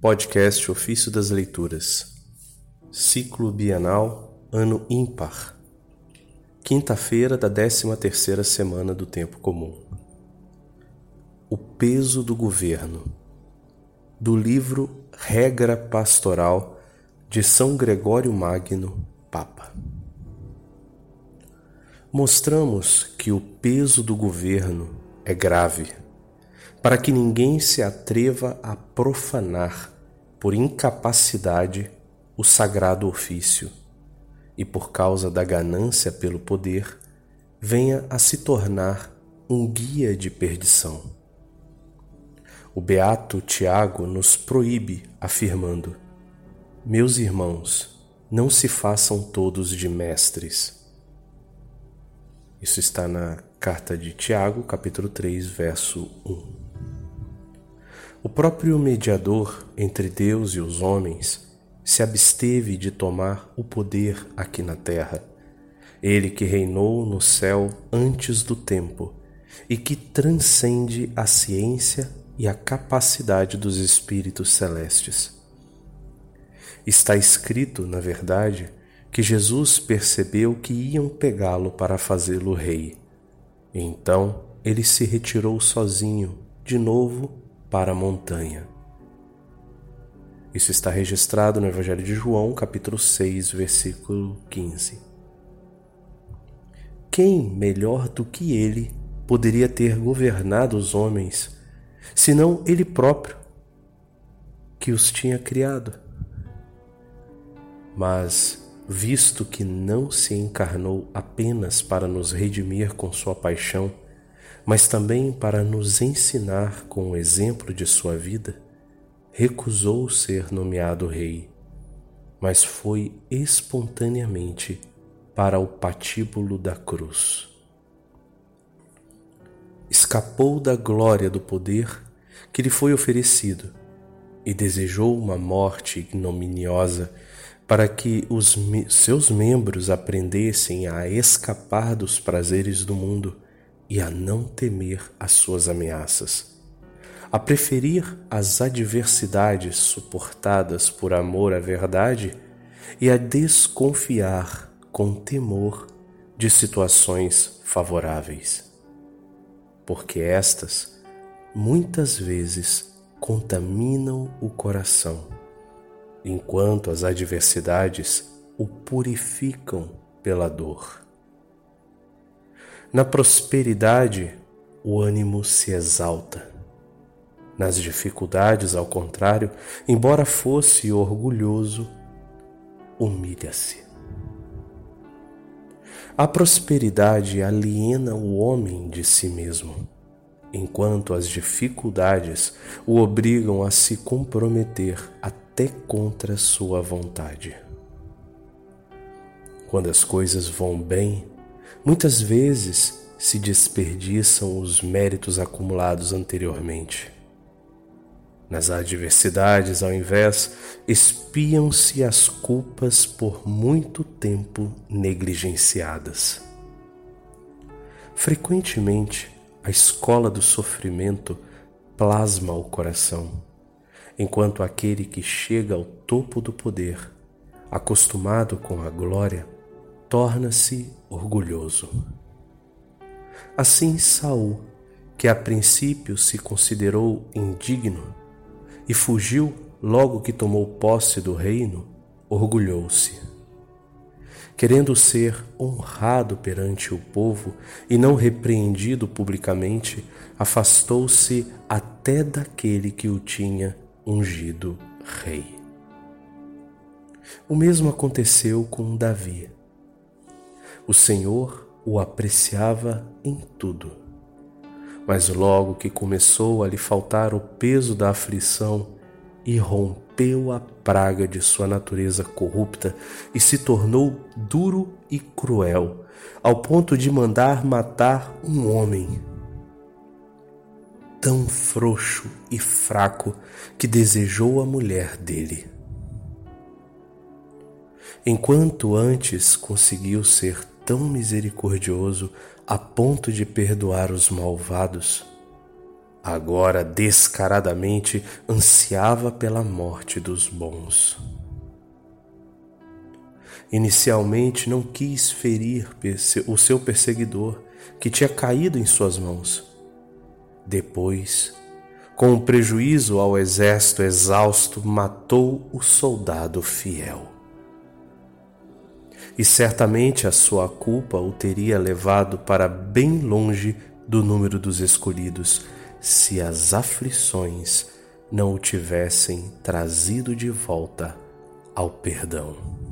Podcast Ofício das Leituras, Ciclo Bienal, Ano Ímpar, quinta-feira da 13ª semana do Tempo Comum. O peso do governo, do livro Regra Pastoral de São Gregório Magno, Papa. Mostramos que o peso do governo é grave para que ninguém se atreva a profanar, por incapacidade, o sagrado ofício e, por causa da ganância pelo poder, venha a se tornar um guia de perdição. O beato Tiago nos proíbe, afirmando: Meus irmãos, não se façam todos de mestres. Isso está na carta de Tiago, capítulo 3, verso 1. O próprio mediador entre Deus e os homens se absteve de tomar o poder aqui na terra. Ele que reinou no céu antes do tempo e que transcende a ciência e a capacidade dos espíritos celestes. Está escrito, na verdade, que Jesus percebeu que iam pegá-lo para fazê-lo rei. Então ele se retirou sozinho, de novo para a montanha. Isso está registrado no Evangelho de João, capítulo 6, versículo 15. Quem melhor do que ele poderia ter governado os homens, senão ele próprio, que os tinha criado? Mas, visto que não se encarnou apenas para nos redimir com sua paixão, mas também para nos ensinar com o exemplo de sua vida, recusou ser nomeado rei, mas foi espontaneamente para o patíbulo da cruz. Escapou da glória do poder que lhe foi oferecido e desejou uma morte ignominiosa para que os seus membros aprendessem a escapar dos prazeres do mundo e a não temer as suas ameaças, a preferir as adversidades suportadas por amor à verdade e a desconfiar com temor de situações favoráveis. Porque estas, muitas vezes, contaminam o coração, enquanto as adversidades o purificam pela dor. Na prosperidade, o ânimo se exalta. Nas dificuldades, ao contrário, embora fosse orgulhoso, humilha-se. A prosperidade aliena o homem de si mesmo, enquanto as dificuldades o obrigam a se comprometer até contra sua vontade. Quando as coisas vão bem, Muitas vezes se desperdiçam os méritos acumulados anteriormente. Nas adversidades, ao invés, espiam-se as culpas por muito tempo negligenciadas. Frequentemente, a escola do sofrimento plasma o coração, enquanto aquele que chega ao topo do poder, acostumado com a glória, torna-se orgulhoso. Assim Saul, que a princípio se considerou indigno e fugiu logo que tomou posse do reino, orgulhou-se. Querendo ser honrado perante o povo e não repreendido publicamente, afastou-se até daquele que o tinha ungido rei. O mesmo aconteceu com Davi o Senhor o apreciava em tudo. Mas logo que começou a lhe faltar o peso da aflição, irrompeu a praga de sua natureza corrupta e se tornou duro e cruel, ao ponto de mandar matar um homem. Tão frouxo e fraco que desejou a mulher dele. Enquanto antes conseguiu ser tão misericordioso a ponto de perdoar os malvados, agora descaradamente ansiava pela morte dos bons. Inicialmente não quis ferir o seu perseguidor, que tinha caído em suas mãos. Depois, com o prejuízo ao exército exausto, matou o soldado fiel. E certamente a sua culpa o teria levado para bem longe do número dos escolhidos, se as aflições não o tivessem trazido de volta ao perdão.